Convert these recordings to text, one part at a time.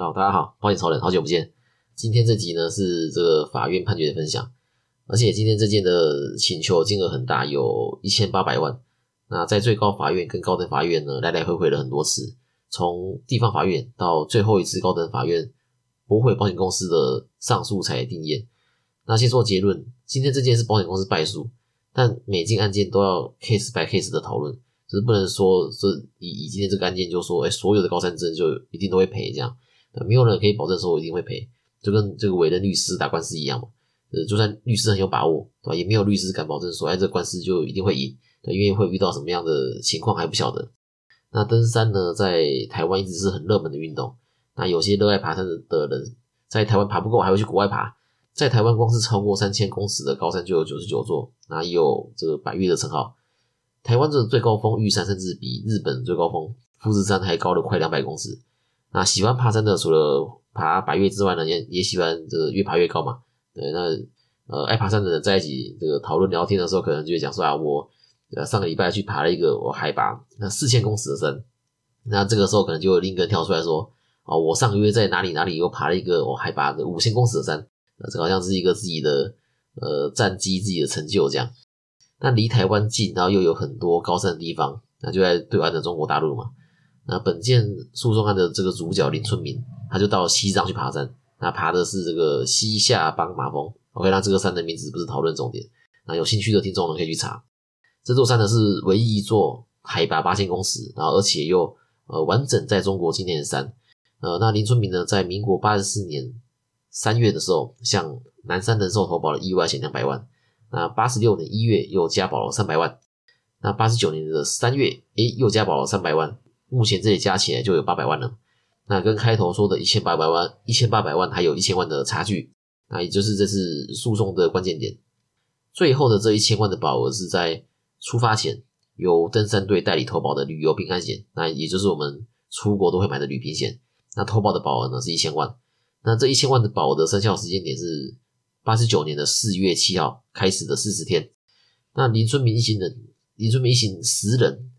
好，大家好，欢迎超人，好久不见。今天这集呢是这个法院判决的分享，而且今天这件的请求金额很大，有一千八百万。那在最高法院跟高等法院呢来来回回了很多次，从地方法院到最后一次高等法院驳回保险公司的上诉才定验。那先说结论，今天这件是保险公司败诉，但每件案件都要 case by case 的讨论。就是不能说是以以今天这个案件就说，哎，所有的高山症就一定都会赔这样，没有人可以保证说我一定会赔，就跟这个委任律师打官司一样嘛，呃，就算律师很有把握，对吧？也没有律师敢保证说，哎，这官司就一定会赢，对，因为会遇到什么样的情况还不晓得。那登山呢，在台湾一直是很热门的运动，那有些热爱爬山的人在台湾爬不够，还会去国外爬，在台湾光是超过三千公尺的高山就有九十九座，那也有这个百越的称号。台湾的最高峰玉山甚至比日本最高峰富士山还高了快两百公尺。那喜欢爬山的，除了爬百越之外呢，也也喜欢这个越爬越高嘛。对，那呃爱爬山的人在一起这个讨论聊天的时候，可能就会讲说啊，我呃上个礼拜去爬了一个我海拔那四千公尺的山。那这个时候可能就有另一个跳出来说，哦，我上个月在哪里哪里又爬了一个我海拔的五千公尺的山。这好像是一个自己的呃战绩、自己的成就这样。那离台湾近，然后又有很多高山的地方，那就在对岸的中国大陆嘛。那本件诉讼案的这个主角林春明，他就到西藏去爬山，那爬的是这个西夏邦马峰。OK，那这个山的名字不是讨论重点。那有兴趣的听众呢，可以去查。这座山呢是唯一一座海拔八千公尺，然后而且又呃完整在中国境内的山。呃，那林春明呢，在民国八十四年三月的时候，向南山人寿投保了意外险两百万。那八十六年一月又加保了三百万，那八十九年的三月，诶，又加保了三百万，目前这里加起来就有八百万了。那跟开头说的一千八百万、一千八百万还有一千万的差距，那也就是这次诉讼的关键点。最后的这一千万的保额是在出发前由登山队代理投保的旅游平安险，那也就是我们出国都会买的旅平险。那投保的保额呢是一千万，那这一千万的保额的生效时间点是。八十九年的四月七号开始的四十天，那林春明一行人，林春明一行十人，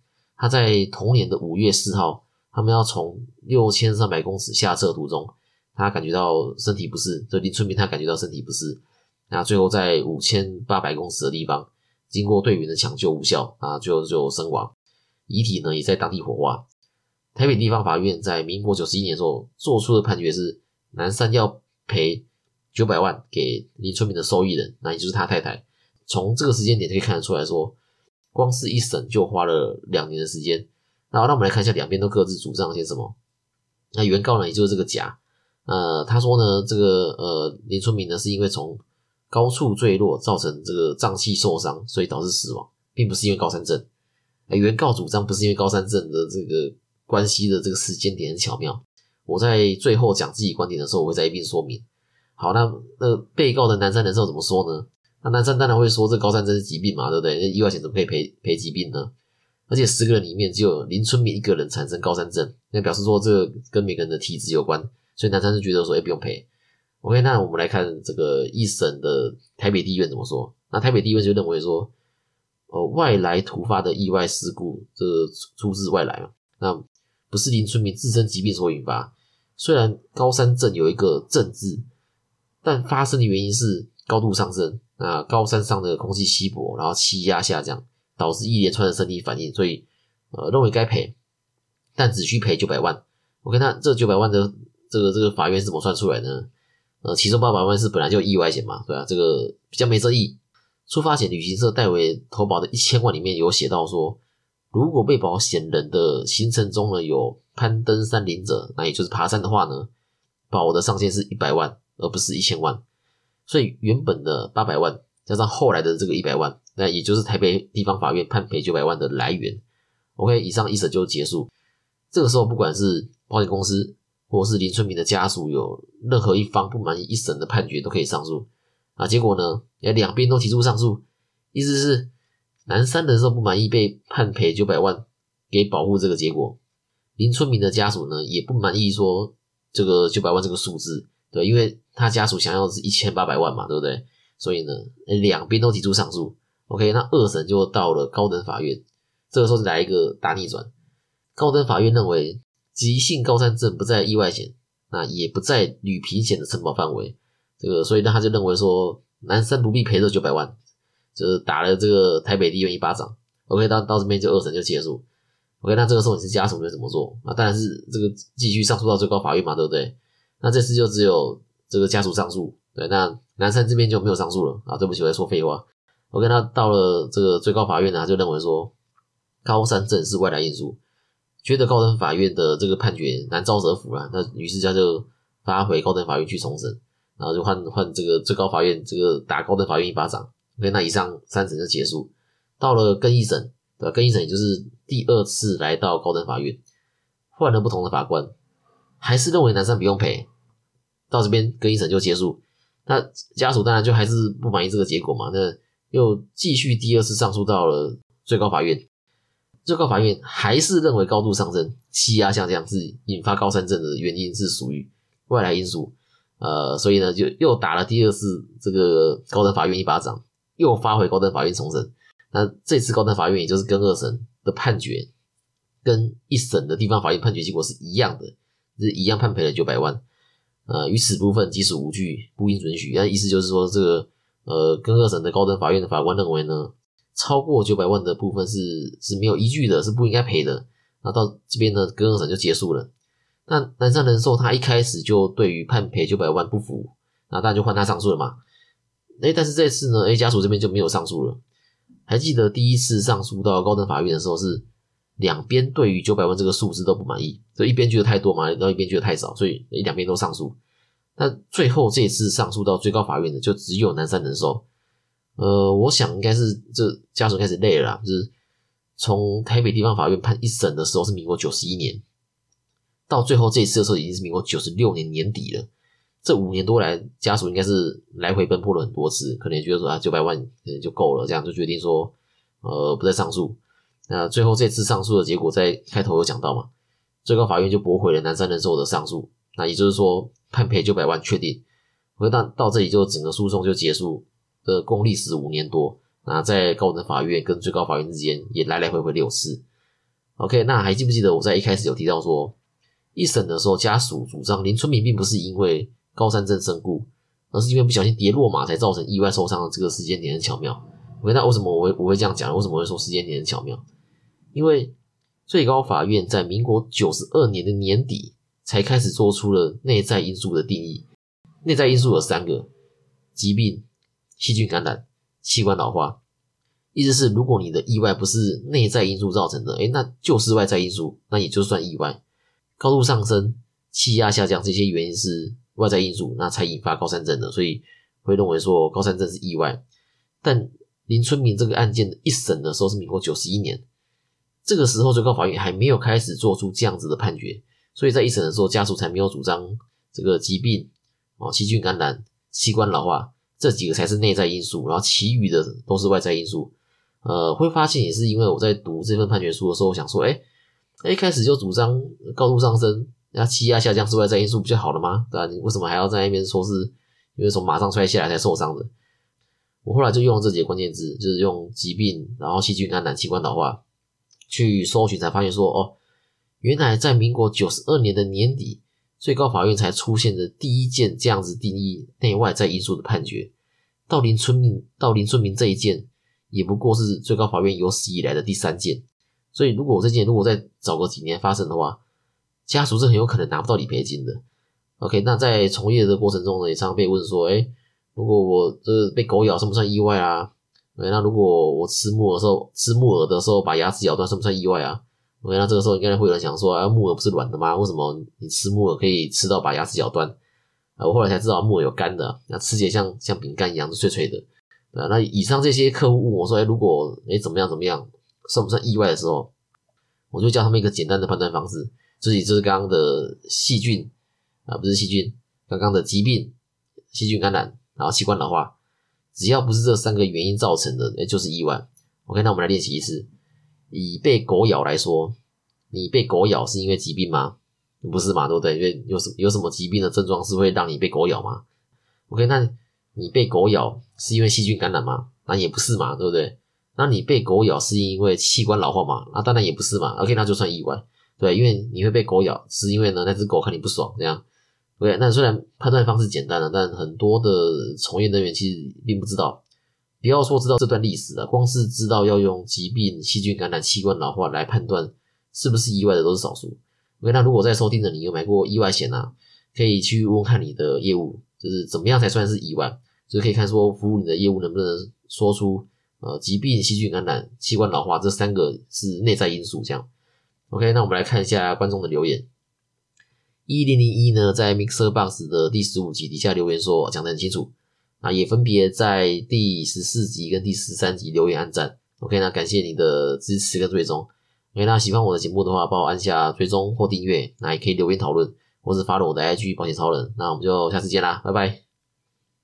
他在同年的五月四号，他们要从六千三百公尺下撤途中，他感觉到身体不适，这林春明他感觉到身体不适，那最后在五千八百公尺的地方，经过队员的抢救无效，啊，最后就身亡，遗体呢也在当地火化。台北地方法院在民国九十一年时候做出的判决是，南山要赔。九百万给林春明的受益人，那也就是他太太。从这个时间点可以看得出来说，光是一审就花了两年的时间。然后，那我们来看一下两边都各自主张些什么。那原告呢，也就是这个甲，呃，他说呢，这个呃林春明呢是因为从高处坠落造成这个脏器受伤，所以导致死亡，并不是因为高山症。原告主张不是因为高山症的这个关系的这个时间点很巧妙。我在最后讲自己观点的时候，我会再一并说明。好，那那被告的南山人寿怎么说呢？那南山当然会说这高山症是疾病嘛，对不对？那意外险怎么可以赔赔疾病呢？而且十个人里面只有林春明一个人产生高山症，那表示说这个跟每个人的体质有关，所以南山就觉得说，哎，不用赔。OK，那我们来看这个一审的台北地院怎么说？那台北地院就认为说，呃，外来突发的意外事故，这出自外来嘛，那不是林春明自身疾病所引发。虽然高山症有一个症字。但发生的原因是高度上升，那高山上的空气稀薄，然后气压下降，导致一连串的身体反应，所以呃认为该赔，但只需赔九百万。OK，那这九百万的这个这个法院是怎么算出来呢？呃，其中八百万是本来就意外险嘛，对吧？这个比较没争议。出发险旅行社代为投保的一千万里面有写到说，如果被保险人的行程中呢有攀登山林者，那也就是爬山的话呢，保的上限是一百万。而不是一千万，所以原本的八百万加上后来的这个一百万，那也就是台北地方法院判赔九百万的来源。OK，以上一审就结束。这个时候，不管是保险公司或是林春明的家属，有任何一方不满意一审的判决，都可以上诉。啊，结果呢，也两边都提出上诉，意思是南山的时候不满意被判赔九百万给保护这个结果，林春明的家属呢也不满意说这个九百万这个数字。对，因为他家属想要的是一千八百万嘛，对不对？所以呢，两边都提出上诉。OK，那二审就到了高等法院，这个时候来一个大逆转。高等法院认为急性高山症不在意外险，那也不在旅平险的承保范围。这个，所以呢，他就认为说，南山不必赔这九百万，就是打了这个台北地院一巴掌。OK，到到这边就二审就结束。OK，那这个时候你是家属你会怎么做？那当然是这个继续上诉到最高法院嘛，对不对？那这次就只有这个家属上诉，对，那南山这边就没有上诉了啊。对不起，我在说废话。OK，那到了这个最高法院呢，就认为说高山镇是外来因素，觉得高等法院的这个判决难招折服了，那于是他就发回高等法院去重审，然后就换换这个最高法院这个打高等法院一巴掌。OK，那以上三审就结束，到了更一审，对吧？更一审也就是第二次来到高等法院，换了不同的法官，还是认为南山不用赔。到这边更一审就结束，那家属当然就还是不满意这个结果嘛，那又继续第二次上诉到了最高法院，最高法院还是认为高度上升、气压下降是引发高山症的原因是属于外来因素，呃，所以呢就又打了第二次这个高等法院一巴掌，又发回高等法院重审，那这次高等法院也就是跟二审的判决跟一审的地方法院判决结果是一样的，是一样判赔了九百万。呃，于此部分即使无据，不应准许。那意思就是说，这个呃，跟二审的高等法院的法官认为呢，超过九百万的部分是是没有依据的，是不应该赔的。那到这边呢，跟二审就结束了。那南山人寿他一开始就对于判赔九百万不服，那当然就换他上诉了嘛。哎，但是这次呢哎家属这边就没有上诉了。还记得第一次上诉到高等法院的时候是？两边对于九百万这个数字都不满意，就一边觉得太多嘛，然后一边觉得太少，所以两边都上诉。那最后这一次上诉到最高法院的就只有南山人寿。呃，我想应该是这家属开始累了，就是从台北地方法院判一审的时候是民国九十一年，到最后这一次的时候已经是民国九十六年年底了。这五年多来，家属应该是来回奔波了很多次，可能也觉得说啊九百万可能就够了，这样就决定说呃不再上诉。那最后这次上诉的结果，在开头有讲到嘛？最高法院就驳回了南山人寿的上诉，那也就是说判赔九百万确定。回到到这里就整个诉讼就结束的，共历时五年多。那在高等法院跟最高法院之间也来来回回六次。OK，那还记不记得我在一开始有提到说，一审的时候家属主张林春明并不是因为高山症身故，而是因为不小心跌落马才造成意外受伤的这个时间点很巧妙。OK，那为什么我会我会这样讲？为什么会说时间点很巧妙？因为最高法院在民国九十二年的年底才开始做出了内在因素的定义。内在因素有三个：疾病、细菌感染、器官老化。意思是，如果你的意外不是内在因素造成的，诶那就是外在因素，那也就算意外。高度上升、气压下降这些原因是外在因素，那才引发高山症的，所以会认为说高山症是意外。但林春明这个案件的一审的时候是民国九十一年。这个时候，最高法院还没有开始做出这样子的判决，所以在一审的时候，家属才没有主张这个疾病哦，细菌感染、器官老化这几个才是内在因素，然后其余的都是外在因素。呃，会发现也是因为我在读这份判决书的时候，我想说，哎，一开始就主张高度上升，然后气压下降是外在因素，不就好了吗？对吧？你为什么还要在那边说是因为从马上摔下来才受伤的？我后来就用了这几个关键字，就是用疾病，然后细菌感染、器官老化。去搜寻才发现说哦，原来在民国九十二年的年底，最高法院才出现的第一件这样子定义内外在因素的判决。到林春明到林春明这一件，也不过是最高法院有史以来的第三件。所以如果我这件如果再早个几年发生的话，家属是很有可能拿不到理赔金的。OK，那在从业的过程中呢，也常常被问说，哎，如果我这被狗咬，算不算意外啊？那如果我吃木耳的时候，吃木耳的时候把牙齿咬断，算不算意外啊？OK，那这个时候应该会有人想说，啊，木耳不是软的吗？为什么你吃木耳可以吃到把牙齿咬断？啊，我后来才知道木耳有干的，那吃起来像像饼干一样，是脆脆的。啊，那以上这些客户问我说，哎，如果哎怎么样怎么样，算不算意外的时候，我就教他们一个简单的判断方式，自己就是刚刚的细菌啊，不是细菌，刚刚的疾病，细菌感染，然后器官老化。只要不是这三个原因造成的，那就是意外。OK，那我们来练习一次。以被狗咬来说，你被狗咬是因为疾病吗？不是嘛，对不对？因为有什有什么疾病的症状是会让你被狗咬吗？OK，那你被狗咬是因为细菌感染吗？那也不是嘛，对不对？那你被狗咬是因为器官老化吗？那当然也不是嘛。OK，那就算意外，对，因为你会被狗咬，是因为呢那只狗看你不爽，这样。OK，那虽然判断方式简单了，但很多的从业人员其实并不知道。不要说知道这段历史了，光是知道要用疾病、细菌感染、器官老化来判断是不是意外的都是少数。OK，那如果在收听的你有买过意外险啊，可以去问看你的业务，就是怎么样才算是意外，就可以看说服务你的业务能不能说出呃疾病、细菌感染、器官老化这三个是内在因素这样。OK，那我们来看一下观众的留言。一零零一呢，在 Mixer Box 的第十五集底下留言说讲得很清楚。那，也分别在第十四集跟第十三集留言按赞，OK，那感谢你的支持跟追踪。OK，那喜欢我的节目的话，帮我按下追踪或订阅，那也可以留言讨论，或是发了我的 IG 保险超人。那我们就下次见啦，拜拜。